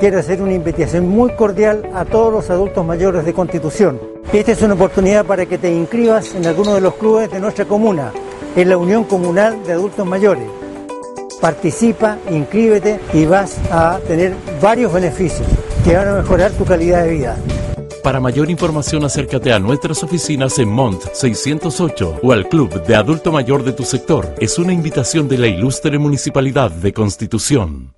quiero hacer una invitación muy cordial a todos los adultos mayores de Constitución. Esta es una oportunidad para que te inscribas en alguno de los clubes de nuestra comuna, en la Unión Comunal de Adultos Mayores. Participa, inscríbete y vas a tener varios beneficios que van a mejorar tu calidad de vida. Para mayor información acércate a nuestras oficinas en Mont 608 o al Club de Adulto Mayor de tu sector. Es una invitación de la ilustre Municipalidad de Constitución.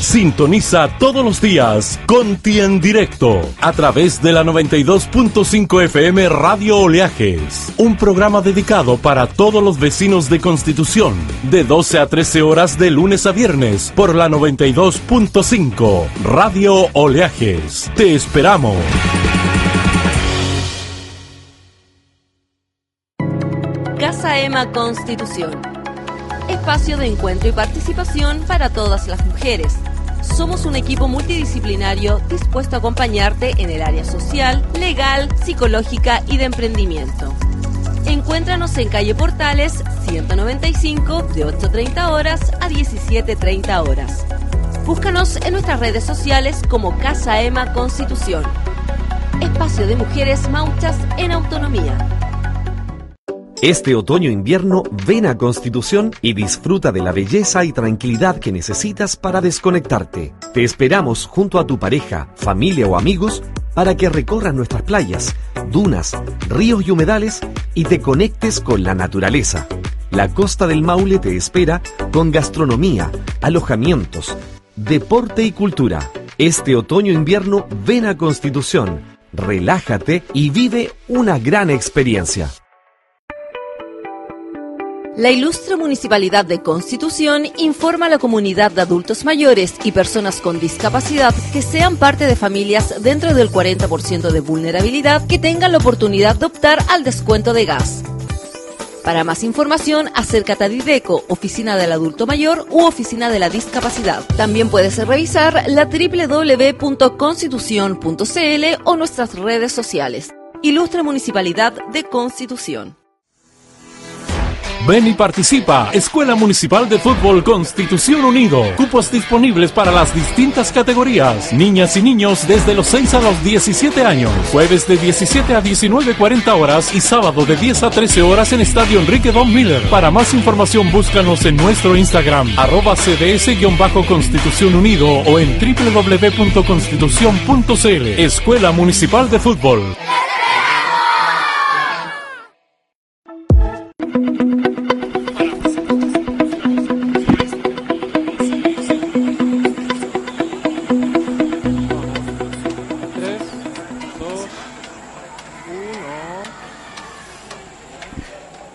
Sintoniza todos los días Conti en directo a través de la 92.5 FM Radio Oleajes, un programa dedicado para todos los vecinos de Constitución, de 12 a 13 horas de lunes a viernes por la 92.5 Radio Oleajes. Te esperamos. Casa Ema Constitución. Espacio de encuentro y participación para todas las mujeres somos un equipo multidisciplinario dispuesto a acompañarte en el área social, legal, psicológica y de emprendimiento. Encuéntranos en calle Portales 195 de 8.30 horas a 17.30 horas. Búscanos en nuestras redes sociales como Casa Ema Constitución. Espacio de mujeres mauchas en autonomía. Este otoño-invierno ven a Constitución y disfruta de la belleza y tranquilidad que necesitas para desconectarte. Te esperamos junto a tu pareja, familia o amigos para que recorras nuestras playas, dunas, ríos y humedales y te conectes con la naturaleza. La costa del Maule te espera con gastronomía, alojamientos, deporte y cultura. Este otoño-invierno ven a Constitución, relájate y vive una gran experiencia. La ilustre Municipalidad de Constitución informa a la comunidad de adultos mayores y personas con discapacidad que sean parte de familias dentro del 40% de vulnerabilidad que tengan la oportunidad de optar al descuento de gas. Para más información, acércate a Dideco, Oficina del Adulto Mayor u Oficina de la Discapacidad. También puedes revisar la www.constitución.cl o nuestras redes sociales. Ilustre Municipalidad de Constitución. Ven y participa. Escuela Municipal de Fútbol Constitución Unido. Cupos disponibles para las distintas categorías. Niñas y niños desde los 6 a los 17 años. Jueves de 17 a 19.40 horas y sábado de 10 a 13 horas en Estadio Enrique Don Miller. Para más información búscanos en nuestro Instagram arroba cds-constitución unido o en www.constitución.cl. Escuela Municipal de Fútbol.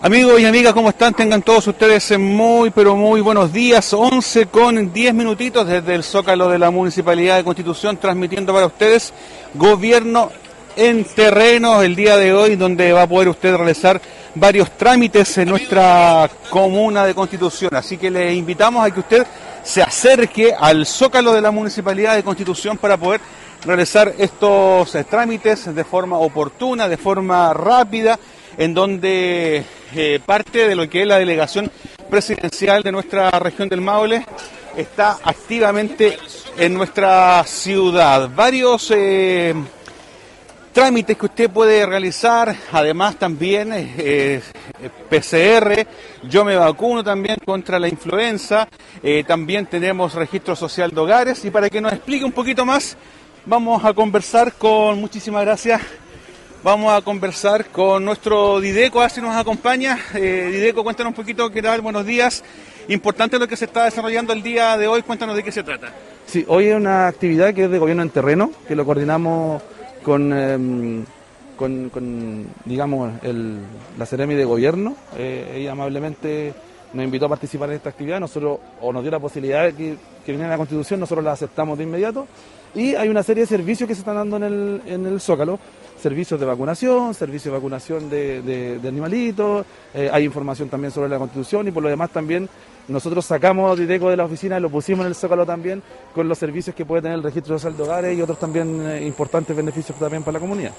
Amigos y amigas, ¿cómo están? Tengan todos ustedes muy, pero muy buenos días. 11 con 10 minutitos desde el Zócalo de la Municipalidad de Constitución, transmitiendo para ustedes Gobierno en terreno el día de hoy, donde va a poder usted realizar varios trámites en nuestra comuna de Constitución. Así que le invitamos a que usted se acerque al Zócalo de la Municipalidad de Constitución para poder realizar estos eh, trámites de forma oportuna, de forma rápida en donde eh, parte de lo que es la delegación presidencial de nuestra región del Maule está activamente en nuestra ciudad. Varios eh, trámites que usted puede realizar, además también eh, PCR, yo me vacuno también contra la influenza, también tenemos registro social de hogares y para que nos explique un poquito más, vamos a conversar con, muchísimas gracias, Vamos a conversar con nuestro Dideco, si nos acompaña. Eh, Dideco, cuéntanos un poquito qué tal, buenos días. Importante lo que se está desarrollando el día de hoy, cuéntanos de qué se trata. Sí, hoy es una actividad que es de gobierno en terreno, que lo coordinamos con, em, con, digamos, la Ceremi de Gobierno. Eh, ella amablemente nos invitó a participar en esta actividad, nosotros, o nos dio la posibilidad de que, que viniera la Constitución, nosotros la aceptamos de inmediato. Y hay una serie de servicios que se están dando en el, en el Zócalo, servicios de vacunación, servicios de vacunación de, animalitos, eh, hay información también sobre la Constitución y por lo demás también nosotros sacamos Dideco de la oficina y lo pusimos en el Zócalo también con los servicios que puede tener el registro social de hogares y otros también eh, importantes beneficios también para la comunidad.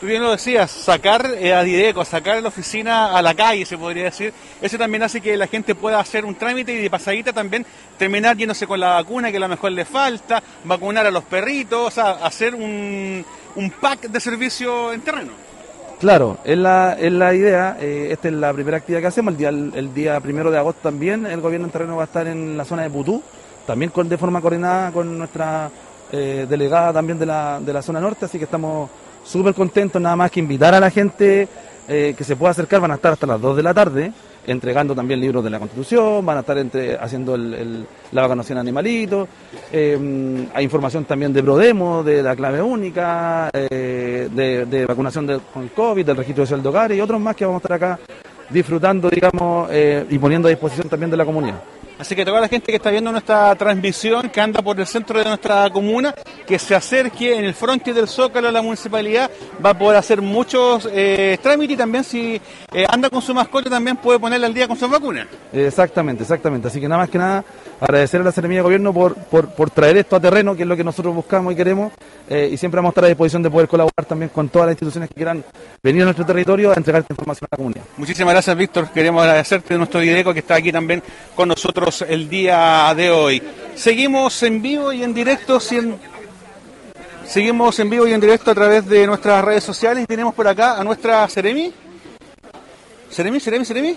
Tú bien lo decías, sacar eh, a Dideco, sacar la oficina a la calle, se podría decir, eso también hace que la gente pueda hacer un trámite y de pasadita también terminar yéndose con la vacuna que a lo mejor le falta, vacunar a los perritos, o sea, hacer un, un pack de servicio en terreno. Claro, es la, es la idea, eh, esta es la primera actividad que hacemos, el día, el día primero de agosto también, el gobierno en terreno va a estar en la zona de Putú, también con, de forma coordinada con nuestra eh, delegada también de la, de la zona norte, así que estamos súper contentos, nada más que invitar a la gente eh, que se pueda acercar, van a estar hasta las 2 de la tarde, entregando también libros de la Constitución, van a estar entre, haciendo el, la vacunación de animalitos, eh, hay información también de Brodemo, de la clave única, eh, de, vacunación con el COVID, del registro de hogares y otros más que vamos a estar acá disfrutando, digamos, y poniendo a disposición también de la comunidad. Así que toda la gente que está viendo nuestra transmisión, que anda por el centro de nuestra comuna, que se acerque en el frontis del Zócalo de la municipalidad, va a poder hacer muchos eh, trámites y también si eh, anda con su mascota también puede ponerle al día con sus vacunas. Exactamente, exactamente. Así que nada más que nada agradecer a la Seremía de Gobierno por, por, traer esto a terreno, que es lo que nosotros buscamos y queremos, eh, y siempre vamos a estar a disposición de poder colaborar también con todas las instituciones que quieran venir a nuestro territorio a entregar esta información a la comunidad. Muchísimas gracias, Víctor. Queremos agradecerte de nuestro IDECO que está aquí también con nosotros el día de hoy. Seguimos en vivo y en directo. Seguimos en vivo y en directo a través de nuestras redes sociales. Tenemos por acá a nuestra Seremi. Seremi, Seremi, Seremi.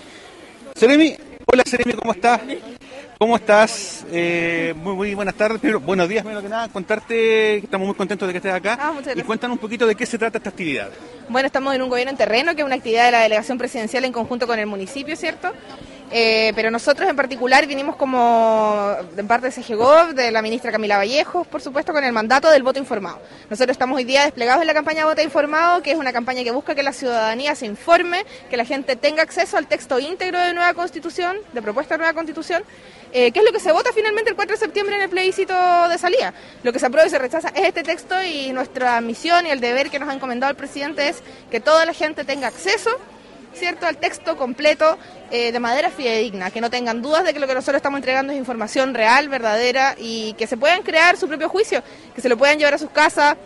Seremi, hola Seremi, ¿cómo estás? ¿Cómo estás? Eh, muy, muy buenas tardes. buenos días, menos que nada. Contarte que estamos muy contentos de que estés acá. Ah, y cuéntanos un poquito de qué se trata esta actividad. Bueno, estamos en un gobierno en terreno, que es una actividad de la delegación presidencial en conjunto con el municipio, ¿cierto? Eh, pero nosotros en particular vinimos como de parte de CGGOV, de la ministra Camila Vallejos, por supuesto, con el mandato del voto informado. Nosotros estamos hoy día desplegados en la campaña Voto Informado, que es una campaña que busca que la ciudadanía se informe, que la gente tenga acceso al texto íntegro de nueva constitución, de propuesta de nueva constitución, eh, que es lo que se vota finalmente el 4 de septiembre en el plebiscito de salida. Lo que se aprueba y se rechaza es este texto y nuestra misión y el deber que nos ha encomendado el presidente es que toda la gente tenga acceso ¿cierto? al texto completo eh, de manera fidedigna, que no tengan dudas de que lo que nosotros estamos entregando es información real, verdadera y que se puedan crear su propio juicio, que se lo puedan llevar a sus casas,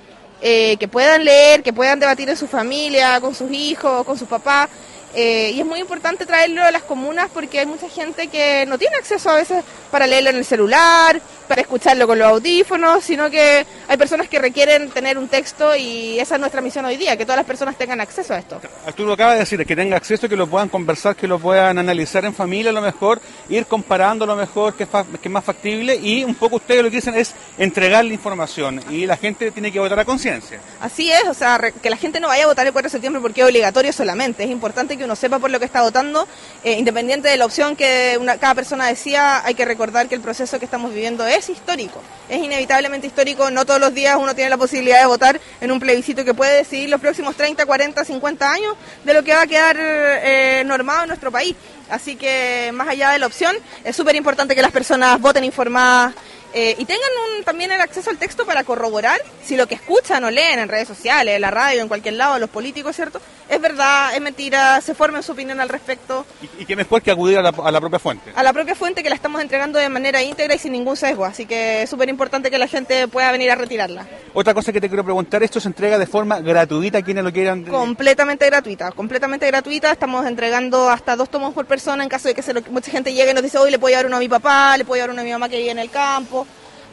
eh, que puedan leer, que puedan debatir en su familia, con sus hijos, con sus papás. Eh, y es muy importante traerlo a las comunas porque hay mucha gente que no tiene acceso a veces para leerlo en el celular, para escucharlo con los audífonos, sino que hay personas que requieren tener un texto y esa es nuestra misión hoy día, que todas las personas tengan acceso a esto. Arturo acaba de decir, que tenga acceso, que lo puedan conversar, que lo puedan analizar en familia a lo mejor, ir comparando a lo mejor que es, que es más factible y un poco ustedes lo que dicen es entregar la información y la gente tiene que votar a conciencia. Así es, o sea, que la gente no vaya a votar el 4 de septiembre porque es obligatorio solamente, es importante que uno sepa por lo que está votando, eh, independiente de la opción que una, cada persona decía, hay que recordar que el proceso que estamos viviendo es histórico, es inevitablemente histórico, no todos los días uno tiene la posibilidad de votar en un plebiscito que puede decidir los próximos 30, 40, 50 años de lo que va a quedar eh, normado en nuestro país. Así que más allá de la opción, es súper importante que las personas voten informadas eh, y tengan también el acceso al texto para corroborar si lo que escuchan o leen en redes sociales, en la radio, en cualquier lado, los políticos, ¿cierto? Es verdad, es mentira, se formen su opinión al respecto. ¿Y, y qué mejor que acudir a la, propia fuente? A la propia fuente que la estamos entregando de manera íntegra y sin ningún sesgo, así que es súper importante que la gente pueda venir a retirarla. Otra cosa que te quiero preguntar, ¿esto se entrega de forma gratuita a quienes lo quieran? Completamente gratuita, completamente gratuita, estamos entregando hasta dos tomos por persona en caso de que mucha gente llegue y nos dice, hoy le puedo llevar uno a mi papá, le puedo llevar uno a mi mamá que vive en el campo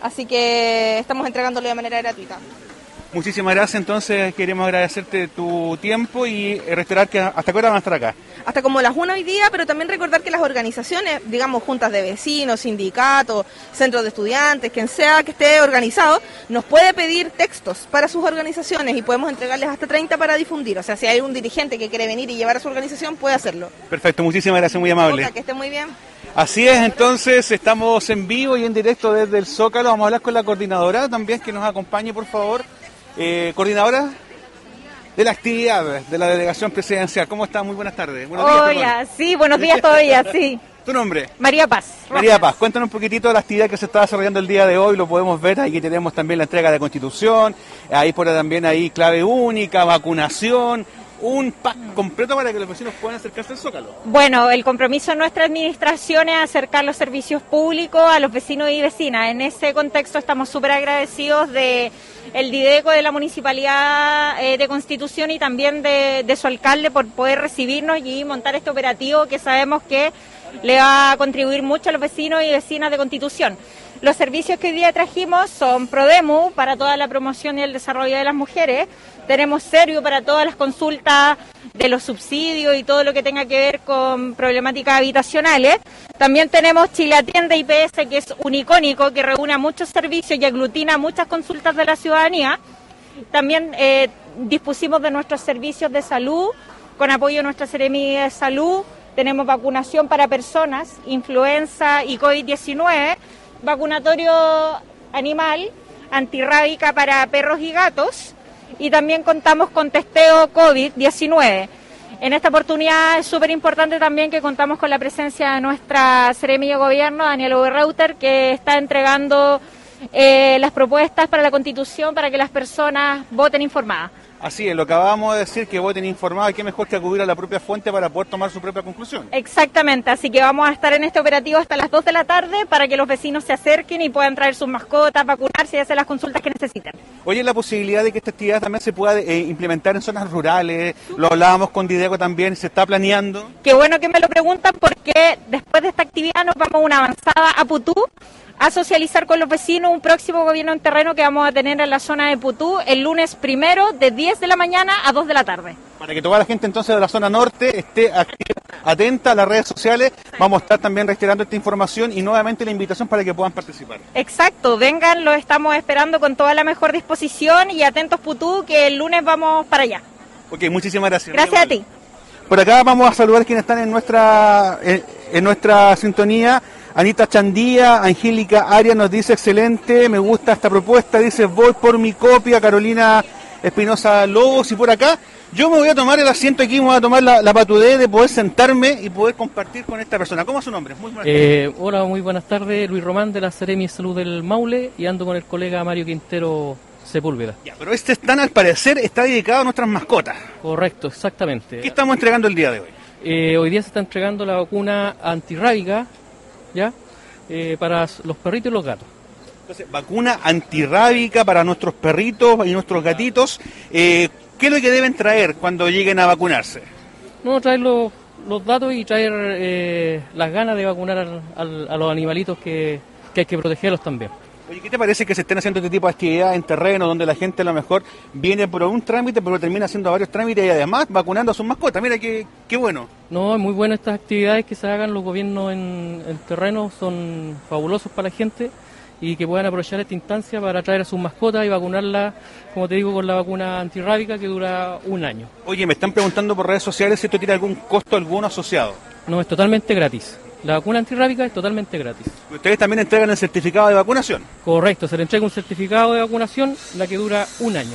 Así que estamos entregándolo de manera gratuita. Muchísimas gracias, entonces queremos agradecerte tu tiempo y reiterar que hasta qué hora van a estar acá. Hasta como las 1 hoy día, pero también recordar que las organizaciones, digamos juntas de vecinos, sindicatos, centros de estudiantes, quien sea que esté organizado, nos puede pedir textos para sus organizaciones y podemos entregarles hasta 30 para difundir. O sea, si hay un dirigente que quiere venir y llevar a su organización, puede hacerlo. Perfecto, muchísimas gracias, muy amable. que esté muy bien. Así es, entonces estamos en vivo y en directo desde el Zócalo. Vamos a hablar con la coordinadora también que nos acompañe, por favor. Eh, coordinadora de la actividad de la delegación presidencial. ¿Cómo está? Muy buenas tardes. Buenos Hola, sí, buenos días todavía, sí. ¿Tu nombre? María Paz. María Paz, cuéntanos un poquitito de la actividad que se está desarrollando el día de hoy, lo podemos ver, ahí tenemos también la entrega de constitución, ahí por también ahí clave única, vacunación, un pack completo para que los vecinos puedan acercarse al Zócalo. Bueno, el compromiso de nuestra administración es acercar los servicios públicos a los vecinos y vecinas. En ese contexto estamos súper agradecidos de el Dideco de la Municipalidad eh, de Constitución y también de, de su alcalde por poder recibirnos y montar este operativo que sabemos que le va a contribuir mucho a los vecinos y vecinas de Constitución. Los servicios que hoy día trajimos son Prodemu para toda la promoción y el desarrollo de las mujeres. Tenemos Serio para todas las consultas de los subsidios y todo lo que tenga que ver con problemáticas habitacionales. También tenemos Chile Atiende IPS, que es un icónico, que reúne muchos servicios y aglutina muchas consultas de la ciudadanía. También eh, dispusimos de nuestros servicios de salud, con apoyo de nuestra Seremi de Salud. Tenemos vacunación para personas, influenza y COVID-19 vacunatorio animal, antirrábica para perros y gatos y también contamos con testeo COVID-19. En esta oportunidad es súper importante también que contamos con la presencia de nuestra Seremi de Gobierno, Daniel Oberreuter, que está entregando eh, las propuestas para la Constitución para que las personas voten informadas. Así es, lo que acabamos de decir, que voten informados, qué mejor que acudir a la propia fuente para poder tomar su propia conclusión. Exactamente, así que vamos a estar en este operativo hasta las 2 de la tarde para que los vecinos se acerquen y puedan traer sus mascotas, vacunarse y hacer las consultas que necesiten. Oye, la posibilidad de que esta actividad también se pueda eh, implementar en zonas rurales, lo hablábamos con Dideco también, se está planeando. Qué bueno que me lo preguntan porque después de esta actividad nos vamos a una avanzada a Putú a socializar con los vecinos un próximo gobierno en terreno que vamos a tener en la zona de Putú el lunes primero de 10 de la mañana a 2 de la tarde. Para que toda la gente entonces de la zona norte esté atenta a las redes sociales, vamos a estar también reiterando esta información y nuevamente la invitación para que puedan participar. Exacto, vengan, los estamos esperando con toda la mejor disposición y atentos Putú que el lunes vamos para allá. Ok, muchísimas gracias. Gracias a ti. Por acá vamos a saludar quienes están en nuestra, en, en nuestra sintonía. Anita Chandía, Angélica Arias nos dice excelente, me gusta esta propuesta, dice voy por mi copia, Carolina Espinosa Lobos y por acá yo me voy a tomar el asiento aquí, me voy a tomar la, la patudez de poder sentarme y poder compartir con esta persona. ¿Cómo es su nombre? Muy eh, hola, muy buenas tardes, Luis Román de la Seremi Salud del Maule y ando con el colega Mario Quintero Sepúlveda. Ya, pero este stand al parecer está dedicado a nuestras mascotas. Correcto, exactamente. ¿Qué estamos entregando el día de hoy? Eh, hoy día se está entregando la vacuna antirrábica ¿ya? Eh, para los perritos y los gatos. Entonces, vacuna antirrábica para nuestros perritos y nuestros gatitos. Eh, ¿Qué es lo que deben traer cuando lleguen a vacunarse? No, traer los, los datos y traer eh, las ganas de vacunar al, al, a los animalitos que, que hay que protegerlos también. Oye, ¿qué te parece que se estén haciendo este tipo de actividades en terreno donde la gente a lo mejor viene por un trámite, pero termina haciendo varios trámites y además vacunando a sus mascotas? Mira, qué, qué bueno. No, es muy bueno estas actividades que se hagan los gobiernos en, en terreno, son fabulosos para la gente y que puedan aprovechar esta instancia para traer a sus mascotas y vacunarlas, como te digo, con la vacuna antirrábica que dura un año. Oye, me están preguntando por redes sociales si esto tiene algún costo alguno asociado. No, es totalmente gratis. La vacuna antirrábica es totalmente gratis. ¿Ustedes también entregan el certificado de vacunación? Correcto, se le entrega un certificado de vacunación, la que dura un año.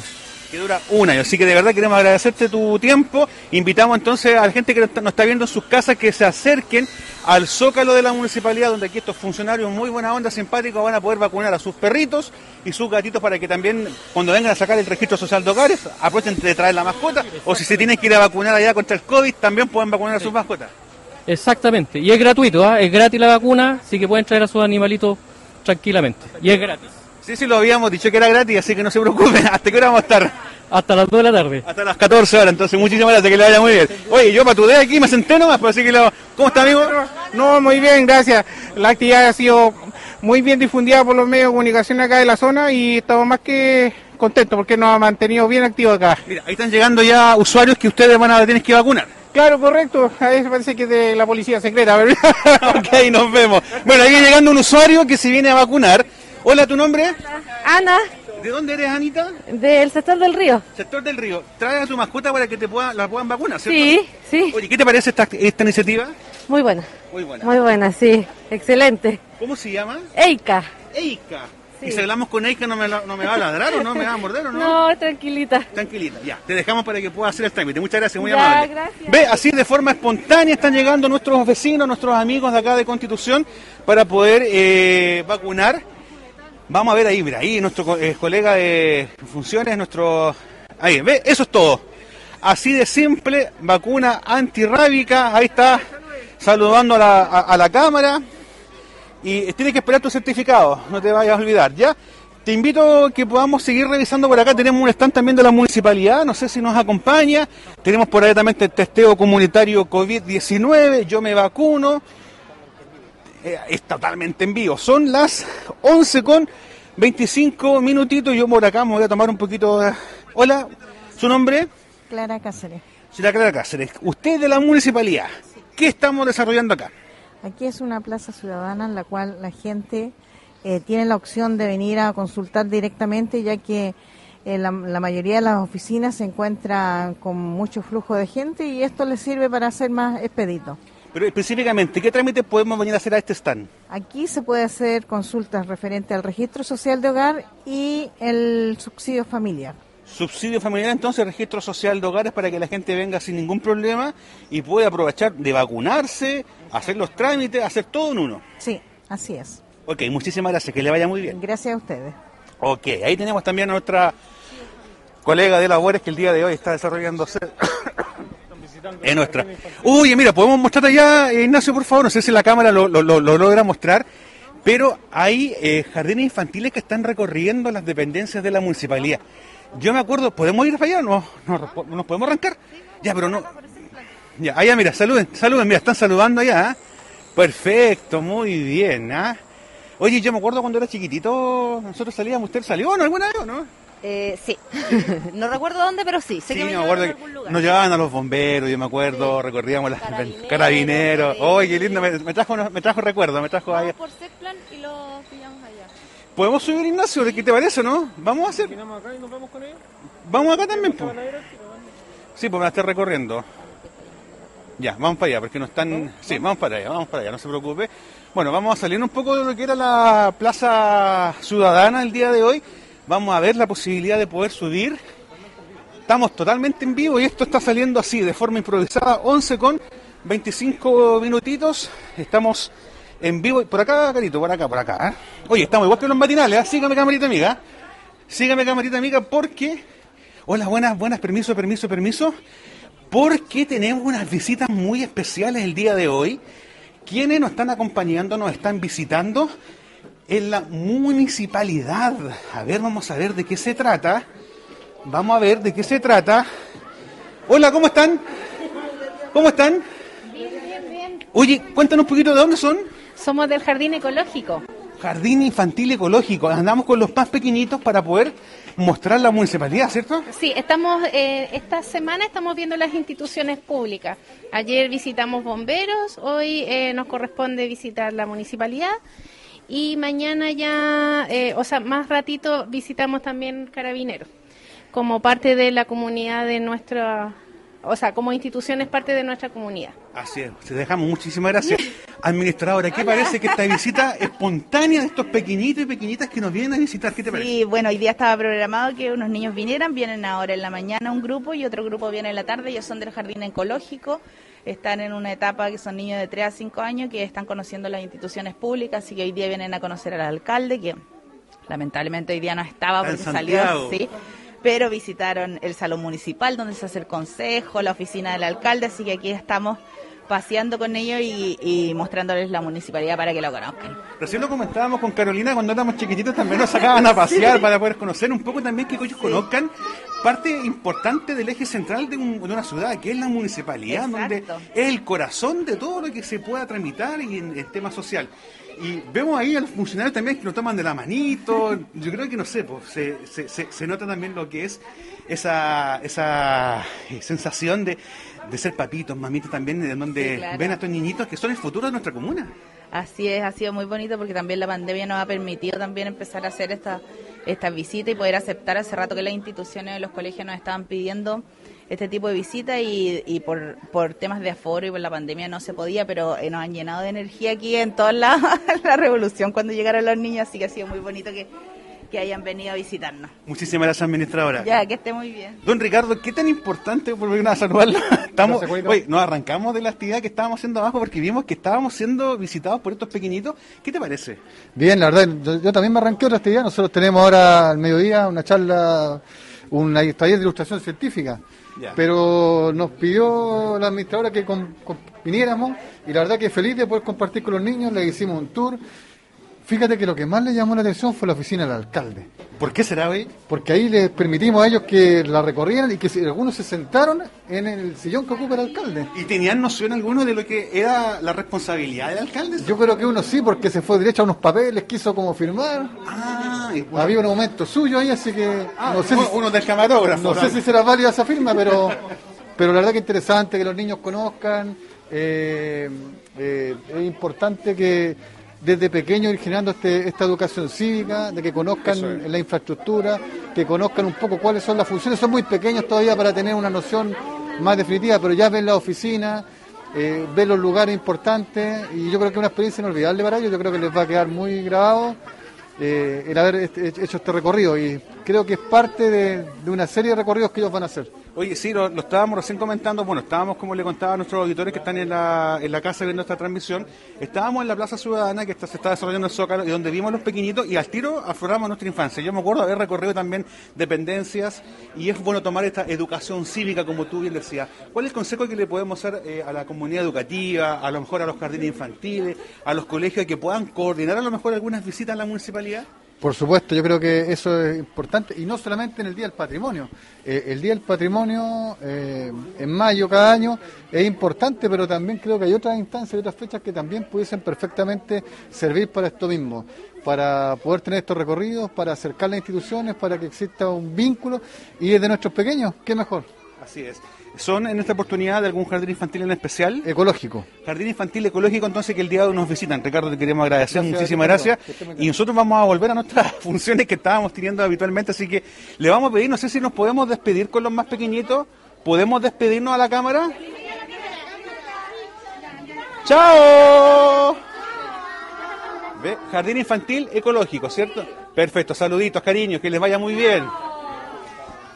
Que dura un año. Así que de verdad queremos agradecerte tu tiempo. Invitamos entonces a la gente que nos está viendo en sus casas que se acerquen al zócalo de la municipalidad, donde aquí estos funcionarios muy buena onda, simpáticos, van a poder vacunar a sus perritos y sus gatitos para que también, cuando vengan a sacar el registro social de hogares, aprovechen de traer la mascota. O si se tienen que ir a vacunar allá contra el COVID, también pueden vacunar a sus mascotas. Exactamente, y es gratuito, ¿ah? es gratis la vacuna, así que pueden traer a sus animalitos tranquilamente, y es gratis. Sí, sí, lo habíamos dicho que era gratis, así que no se preocupen. ¿Hasta qué hora vamos a estar? Hasta las 2 de la tarde. Hasta las 14 horas, entonces muchísimas gracias, que le vaya muy bien. Oye, yo patudé aquí, me senté nomás, pues así que lo... ¿Cómo está, amigo? No, muy bien, gracias. La actividad ha sido muy bien difundida por los medios de comunicación acá de la zona y estamos más que contentos porque nos ha mantenido bien activos acá. Mira, ahí están llegando ya usuarios que ustedes van a tener que vacunar. Claro, correcto. Ahí parece que es de la policía secreta, ¿verdad? ok, nos vemos. Bueno, ahí viene llegando un usuario que se viene a vacunar. Hola, ¿tu nombre? Ana, ¿De dónde eres, Anita? del sector del río. Sector del Río. Trae a tu mascota para que te pueda, la puedan vacunar, ¿cierto? Sí, sí. Oye, ¿qué te parece esta, esta iniciativa? Muy buena. Muy buena. Muy buena, sí. Excelente. ¿Cómo se llama? Eika. Eika. Sí. Y si hablamos con Eika, ¿no me, no me va a ladrar o no me va a morder o no? No, tranquilita. Tranquilita, ya. Te dejamos para que puedas hacer el trámite. Muchas gracias, muy Ya, amable. gracias. Ve, así de forma espontánea están llegando nuestros vecinos, nuestros amigos de acá de Constitución para poder eh, vacunar. Vamos a ver ahí, mira, ahí nuestro eh, colega de funciones, nuestro... Ahí, ve, eso es todo. Así de simple, vacuna antirrábica. Ahí está, saludando a la, a- a la cámara. Y tienes que esperar tu certificado, no te vayas a olvidar, ¿ya? Te invito a que podamos seguir revisando por acá. Tenemos un stand también de la municipalidad, no sé si nos acompaña. Tenemos por ahí también el testeo comunitario COVID-19. Yo me vacuno. Eh, es totalmente en vivo. Son las 11 con 25 minutitos. Yo por acá me voy a tomar un poquito. de- Hola, ¿su nombre? Clara Cáceres. Señora Clara Cáceres. Usted de la municipalidad. ¿Qué estamos desarrollando acá? Aquí es una plaza ciudadana en la cual la gente eh, tiene la opción de venir a consultar directamente, ya que eh, la, la mayoría de las oficinas se encuentran con mucho flujo de gente y esto les sirve para hacer más expedito. Pero específicamente, ¿qué trámites podemos venir a hacer a este stand? Aquí se puede hacer consultas referente al registro social de hogar y el subsidio familiar. Subsidio familiar, entonces, registro social de hogares para que la gente venga sin ningún problema y pueda aprovechar de vacunarse, hacer los trámites, hacer todo en uno. Sí, así es. Ok, muchísimas gracias, que le vaya muy bien. Gracias a ustedes. Ok, ahí tenemos también a nuestra colega de labores que el día de hoy está desarrollándose en nuestra. Uy, mira, podemos mostrar allá, eh, Ignacio, por favor, no sé si la cámara lo, lo- lo- lo logra mostrar, pero hay eh, jardines infantiles que están recorriendo las dependencias de la municipalidad. Yo me acuerdo, ¿podemos ir para allá? No, no nos podemos arrancar. Ya, pero no. Ya, allá, mira, saluden, saluden, mira, están saludando allá. ¿ah? Perfecto, muy bien, ¿ah? Oye, yo me acuerdo cuando era chiquitito, nosotros salíamos, ¿usted salió no alguna vez o no? Eh, sí, no recuerdo dónde, pero sí, sé Sí, que me me llevaron acuerdo a que algún lugar. nos llevaban a los bomberos, yo me acuerdo, recorríamos las carabineros. Oye, qué lindo, me, me trajo me trajo recuerdo, me trajo ahí. por Seplan y lo pillamos allá. ¿Podemos subir Ignacio? ¿Qué te parece o no? Vamos a hacer. Vamos acá también, pues. Sí, pues me la estoy recorriendo. Ya, vamos para allá, porque no están... Sí, vamos para allá, vamos para allá, no se preocupe. Bueno, vamos a salir un poco de lo que era la Plaza Ciudadana el día de hoy. Vamos a ver la posibilidad de poder subir. Estamos totalmente en vivo y esto está saliendo así, de forma improvisada, 11 con 25 minutitos. Estamos en vivo. Por acá, Carito, por acá, por acá. ¿eh? Oye, estamos igual que los matinales, ¿eh? Sígame, camarita amiga. Sígame, camarita amiga, porque... Hola, buenas, buenas, permiso, permiso, permiso. Porque tenemos unas visitas muy especiales el día de hoy. Quienes nos están acompañando, nos están visitando en la municipalidad. A ver, vamos a ver de qué se trata. Vamos a ver de qué se trata. Hola, ¿cómo están? ¿Cómo están? Bien, bien, bien. Oye, cuéntanos un poquito de dónde son. Somos del Jardín Ecológico. Jardín Infantil Ecológico. Andamos con los más pequeñitos para poder mostrar la municipalidad, ¿cierto? Sí, estamos eh, esta semana estamos viendo las instituciones públicas. Ayer visitamos bomberos, hoy eh, nos corresponde visitar la municipalidad y mañana ya, eh, o sea, más ratito visitamos también carabineros como parte de la comunidad de nuestra, o sea, como institución es parte de nuestra comunidad. Así es, te dejamos. Muchísimas gracias. Administradora, ¿qué parece que esta visita espontánea de estos pequeñitos y pequeñitas que nos vienen a visitar? ¿Qué te parece? Sí, bueno, hoy día estaba programado que unos niños vinieran, vienen ahora en la mañana un grupo y otro grupo viene en la tarde, ellos son del jardín ecológico, están en una etapa que son niños de 3 a 5 años que están conociendo las instituciones públicas, así que hoy día vienen a conocer al alcalde, que lamentablemente hoy día no estaba porque salió, sí, pero visitaron el salón municipal donde se hace el consejo, la oficina del alcalde, así que aquí estamos paseando con ellos y, y mostrándoles la municipalidad para que lo conozcan. Recién lo comentábamos con Carolina cuando éramos chiquititos, también nos sacaban a pasear Sí. para poder conocer un poco también que ellos conozcan parte importante del eje central de, un- de una ciudad, que es la municipalidad, donde es el corazón de todo lo que se pueda tramitar y en el tema social. Y vemos ahí a los funcionarios también que nos toman de la manito, yo creo que no sé, pues, se, se- se- se nota también lo que es esa, esa eh, sensación de, de ser papitos, mamitos también, en donde Sí, claro. ven a estos niñitos que son el futuro de nuestra comuna. Así es, ha sido muy bonito porque también la pandemia nos ha permitido también empezar a hacer esta, esta visita y poder aceptar. Hace rato que las instituciones de los colegios nos estaban pidiendo este tipo de visita y, y por, por temas de aforo y por la pandemia no se podía, pero eh, nos han llenado de energía aquí en toda la, la revolución cuando llegaron los niños, así que ha sido muy bonito que, que hayan venido a visitarnos. Muchísimas gracias, administradora. Ya, que esté muy bien. Don Ricardo, ¿qué tan importante por a saludarlo? Estamos, oye, nos arrancamos de la actividad que estábamos haciendo abajo porque vimos que estábamos siendo visitados por estos pequeñitos. ¿Qué te parece? Bien, la verdad, yo, yo también me arranqué otra actividad. Nosotros tenemos ahora al mediodía una charla un taller de ilustración científica. Ya. Pero nos pidió la administradora que con- con- viniéramos y la verdad que feliz de poder compartir con los niños, le hicimos un tour. Fíjate que lo que más le llamó la atención fue la oficina del alcalde. ¿Por qué será hoy? Porque ahí les permitimos a ellos que la recorrieran y que algunos se sentaron en el sillón que ocupa el alcalde. ¿Y tenían noción alguno de lo que era la responsabilidad del alcalde? Yo creo que uno sí, porque se fue derecho a unos papeles, quiso como firmar. Ah. Había un aumento suyo ahí, así que Ah, no sé uno- si, uno del camarógrafo. no sé si será válida esa firma, pero, pero la verdad que interesante que los niños conozcan. eh, eh, es importante que desde pequeños ir generando este- esta educación cívica, de que es. conozcan la infraestructura, que conozcan un poco cuáles son las funciones. Son muy pequeños todavía para tener una noción más definitiva, pero ya ven la oficina, eh, ven los lugares importantes y yo creo que es una experiencia inolvidable para ellos. Yo creo que les va a quedar muy grabado eh, el haber este- hecho este recorrido y creo que es parte de, de una serie de recorridos que ellos van a hacer. Oye, sí, lo, estábamos recién comentando. Bueno, estábamos, como le contaba a nuestros auditores que están en la, en la casa viendo esta transmisión, estábamos en la Plaza Ciudadana que está- se está desarrollando en Zócalo y donde vimos los pequeñitos y al tiro afloramos nuestra infancia. Yo me acuerdo haber recorrido también dependencias y es bueno tomar esta educación cívica, como tú bien decías. ¿Cuál es el consejo que le podemos hacer eh, a la comunidad educativa, a lo mejor a los jardines infantiles, a los colegios que puedan coordinar a lo mejor algunas visitas a la municipalidad? Por supuesto, yo creo que eso es importante y no solamente en el Día del Patrimonio. Eh, el Día del Patrimonio eh, en mayo cada año es importante, pero también creo que hay otras instancias y otras fechas que también pudiesen perfectamente servir para esto mismo, para poder tener estos recorridos, para acercar las instituciones, para que exista un vínculo y desde nuestros pequeños, qué mejor. Así es. ¿Son en esta oportunidad de algún jardín infantil en especial? Ecológico. Jardín infantil ecológico, entonces que el día de hoy nos visitan. Ricardo, te queremos agradecer, Gracias, muchísimas gracias. Y nosotros vamos a volver a nuestras funciones que estábamos teniendo habitualmente, así que le vamos a pedir, no sé si nos podemos despedir con los más pequeñitos. ¿Podemos despedirnos a la cámara? ¡Chao! ¿Ve? Jardín infantil ecológico, ¿cierto? Perfecto, saluditos, cariños, que les vaya muy bien.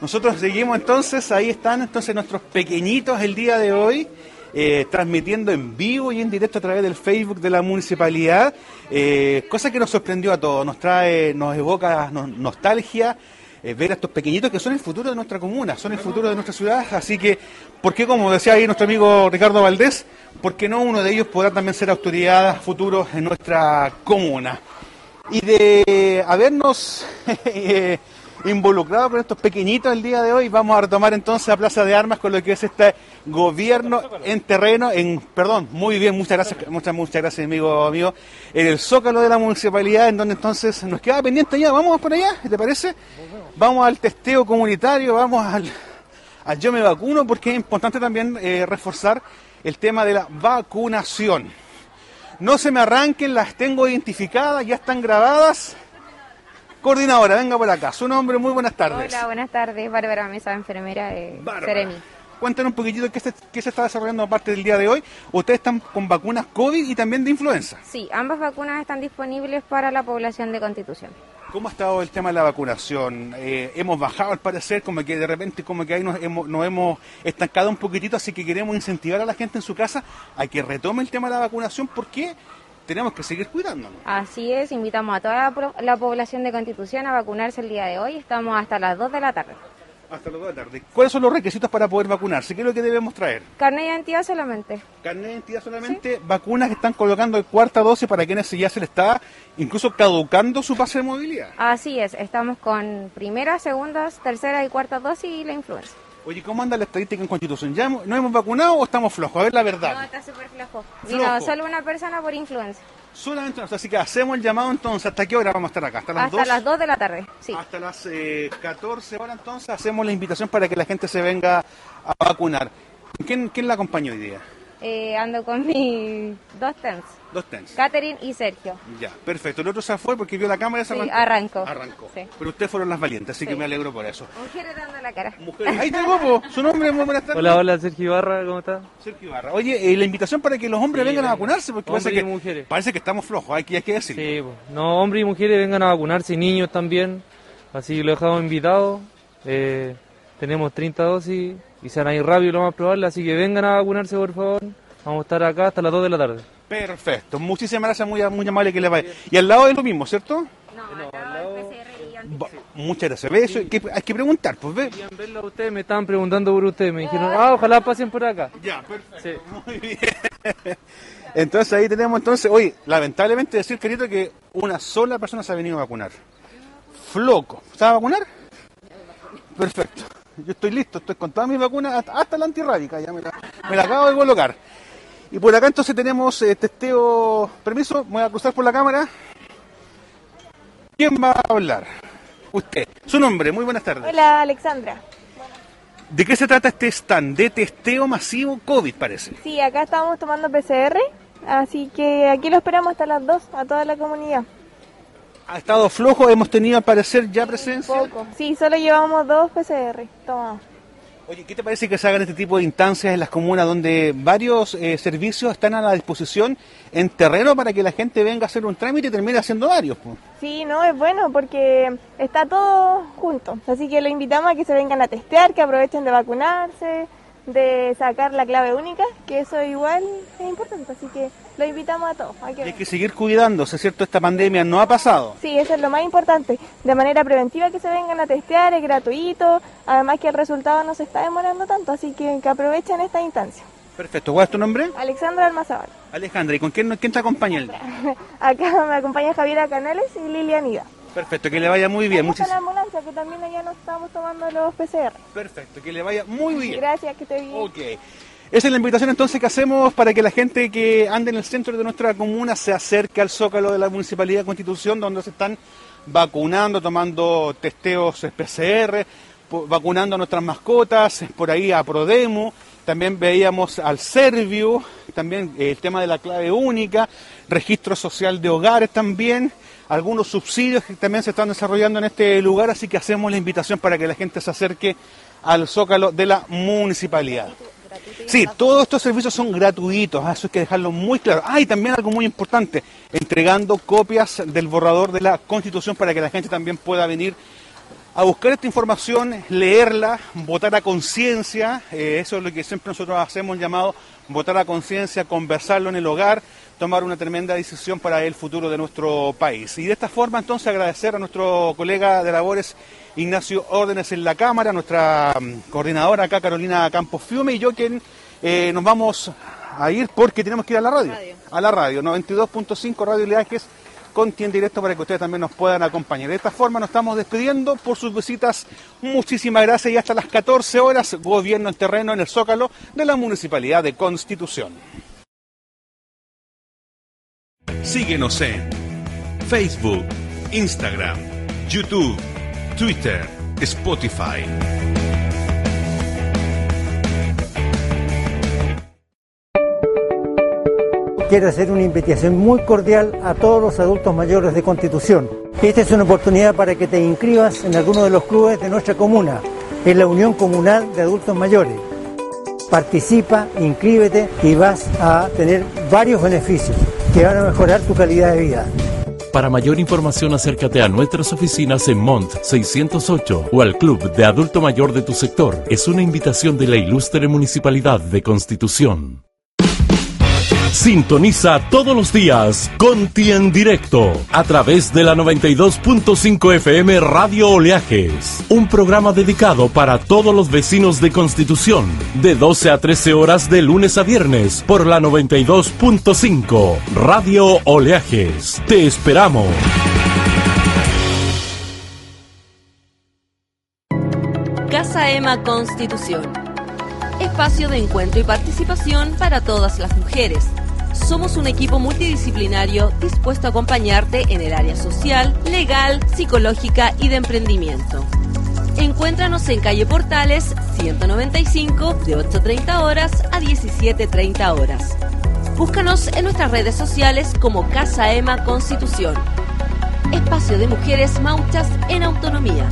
Nosotros seguimos entonces, ahí están entonces nuestros pequeñitos el día de hoy, eh, transmitiendo en vivo y en directo a través del Facebook de la municipalidad, eh, cosa que nos sorprendió a todos, nos trae, nos evoca no- nostalgia. eh, ver a estos pequeñitos que son el futuro de nuestra comuna, son el futuro de nuestra ciudad, así que, ¿por qué, como decía ahí nuestro amigo Ricardo Valdés, por qué no uno de ellos podrá también ser autoridad futuro en nuestra comuna? y de habernos involucrado con estos pequeñitos el día de hoy, vamos a retomar entonces a Plaza de Armas con lo que es este gobierno en terreno, en, perdón, muy bien, muchas gracias, muchas, muchas gracias amigo, amigo, en el Zócalo de la municipalidad, en donde entonces nos queda pendiente ya, vamos por allá, ¿te parece? Vamos al testeo comunitario, vamos al, al yo me vacuno, porque es importante también eh, reforzar el tema de la vacunación. No se me arranquen, las tengo identificadas, ya están grabadas. Coordinadora, venga por acá. Su nombre, muy buenas tardes. Hola, buenas tardes. Bárbara Mesa, enfermera de Bárbara. Ceremi. Cuéntanos un poquitito qué se, qué se está desarrollando aparte del día de hoy. Ustedes están con vacunas COVID y también de influenza. Sí, ambas vacunas están disponibles para la población de Constitución. ¿Cómo ha estado el tema de la vacunación? Eh, hemos bajado al parecer, como que de repente como que ahí nos hemos, nos hemos estancado un poquitito, así que queremos incentivar a la gente en su casa a que retome el tema de la vacunación porque tenemos que seguir cuidándonos. Así es, invitamos a toda la, la población de Constitución a vacunarse el día de hoy. Estamos hasta las 2 de la tarde. Hasta las 2 de la tarde. ¿Cuáles son los requisitos para poder vacunarse? ¿Qué es lo que debemos traer? Carne de identidad solamente. Carnet de identidad solamente, vacunas que están colocando de cuarta dosis para quienes ya se le está incluso caducando su pase de movilidad. Así es, estamos con primeras, segundas, tercera y cuarta dosis y la influenza. Oye, ¿cómo anda la estadística en Constitución? ¿Ya hemos- vacunado o estamos flojos? A ver la No, verdad. está súper flojo. Solo una persona por influenza. Solamente, sea, así que hacemos el llamado entonces. ¿Hasta qué hora vamos a estar acá? ¿Hasta las Hasta 2? las 2 de la tarde, sí. Hasta las eh, 14 horas entonces hacemos la invitación para que la gente se venga a vacunar. ¿Quién, quién la acompaña hoy día? Eh, ando con mis dos TENS, Dos TENS. Catherine y Sergio. Ya, perfecto. El otro se fue porque vio la cámara y se Sí, arrancó. arrancó. Arrancó. Sí. Pero ustedes fueron las valientes, así que Sí. me alegro por eso. Mujeres dando la cara. Ahí tengo, po. su nombre, muy buenas tardes. Hola, hola, Sergio Ibarra, ¿cómo estás? Sergio Ibarra. Oye, eh, la invitación para que los hombres Sí, vengan a vacunarse, porque parece que, mujeres. parece que estamos flojos, hay que, hay que decirlo. Sí, pues. no, hombres y mujeres vengan a vacunarse, y niños también, así lo dejamos invitados. Eh, tenemos 30 dosis y se van a ir rápido lo más probable, así que vengan a vacunarse por favor. Vamos a estar acá hasta las 2 de la tarde. Perfecto, muchísimas gracias, muy, muy amable que le vaya. Y al lado es lo mismo, ¿cierto? No, al lado del PCR muchas gracias. Ve, eso hay que, hay que preguntar, pues ve. Verlo a ustedes, me estaban preguntando por ustedes, me dijeron, ah, ojalá pasen por acá. Ya, perfecto. Muy bien. Entonces ahí tenemos entonces, oye, lamentablemente decir, querido, que una sola persona se ha venido a vacunar. Floco. ¿Se va a vacunar? Perfecto. Yo estoy listo, estoy con todas mis vacunas, hasta, hasta la antirrábica, ya me la, me la acabo de colocar. Y por acá entonces tenemos eh, testeo, permiso, voy a cruzar por la cámara. ¿Quién va a hablar? Usted. Su nombre, muy buenas tardes. Hola, Alexandra. ¿De qué se trata este stand? De testeo masivo COVID, parece. Sí, acá estamos tomando PCR, así que aquí lo esperamos hasta las 2 a toda la comunidad. Ha estado flojo, hemos tenido al parecer ya presencia. Poco. Sí, solo llevamos dos PCR tomados. Oye, ¿qué te parece que se hagan este tipo de instancias en las comunas donde varios eh, servicios están a la disposición en terreno para que la gente venga a hacer un trámite y termine haciendo varios? po? Sí, no, es bueno porque está todo junto. Así que lo invitamos a que se vengan a testear, que aprovechen de vacunarse, de sacar la clave única, que eso igual es importante. Así que lo invitamos a todos. a que Hay que seguir cuidándose, ¿cierto? Esta pandemia no ha pasado. Sí, eso es lo más importante. De manera preventiva que se vengan a testear, es gratuito. Además que el resultado no se está demorando tanto, así que que aprovechen esta instancia. Perfecto, ¿cuál es tu nombre? Alexandra Almazábal. Alejandra, ¿y con quién, quién te acompaña el? Acá me acompaña Javiera Canales y Lilian Ida. Perfecto, que le vaya muy bien. Está la ambulancia, que también allá nos estamos tomando los PCR. Perfecto, que le vaya muy bien. Gracias, que te bien. Ok. Esa es la invitación entonces que hacemos para que la gente que ande en el centro de nuestra comuna se acerque al zócalo de la Municipalidad de Constitución, donde se están vacunando, tomando testeos PCR, vacunando a nuestras mascotas, por ahí a Prodemo, también veíamos al Servio, también eh, el tema de la clave única, registro social de hogares también, algunos subsidios que también se están desarrollando en este lugar, así que hacemos la invitación para que la gente se acerque al zócalo de la municipalidad. Sí, todos estos servicios son gratuitos, eso hay que dejarlo muy claro. Ah, y también algo muy importante, entregando copias del borrador de la Constitución para que la gente también pueda venir a buscar esta información, leerla, votar a conciencia, eh, eso es lo que siempre nosotros hacemos llamado votar a conciencia, conversarlo en el hogar, tomar una tremenda decisión para el futuro de nuestro país. Y de esta forma entonces agradecer a nuestro colega de labores Ignacio Órdenes en la Cámara, nuestra mm, coordinadora acá Carolina Campos Fiume y yo quien eh, nos vamos a ir porque tenemos que ir a la radio, a la radio, 92.5 Radio Leajes con directo para que ustedes también nos puedan acompañar. De esta forma nos estamos despidiendo por sus visitas. Muchísimas gracias y hasta las 14 horas, gobierno en terreno en el Zócalo de la Municipalidad de Constitución. Síguenos en Facebook, Instagram, YouTube, Twitter, Spotify. Quiero hacer una invitación muy cordial a todos los adultos mayores de Constitución. Esta es una oportunidad para que te inscribas en alguno de los clubes de nuestra comuna, en la Unión Comunal de Adultos Mayores. Participa, inscríbete y vas a tener varios beneficios que van a mejorar tu calidad de vida. Para mayor información acércate a nuestras oficinas en Mont 608 o al Club de Adulto Mayor de tu sector. Es una invitación de la ilustre Municipalidad de Constitución. Sintoniza todos los días Conti en directo a través de la 92.5 FM Radio Oleajes, un programa dedicado para todos los vecinos de Constitución, de 12 a 13 horas de lunes a viernes por la 92.5 Radio Oleajes. Te esperamos. Casa Ema Constitución. Espacio de encuentro y participación para todas las mujeres. Somos un equipo multidisciplinario dispuesto a acompañarte en el área social, legal, psicológica y de emprendimiento. Encuéntranos en calle Portales 195 de 8.30 horas a 17.30 horas. Búscanos en nuestras redes sociales como Casa Ema Constitución. Espacio de mujeres mauchas en autonomía.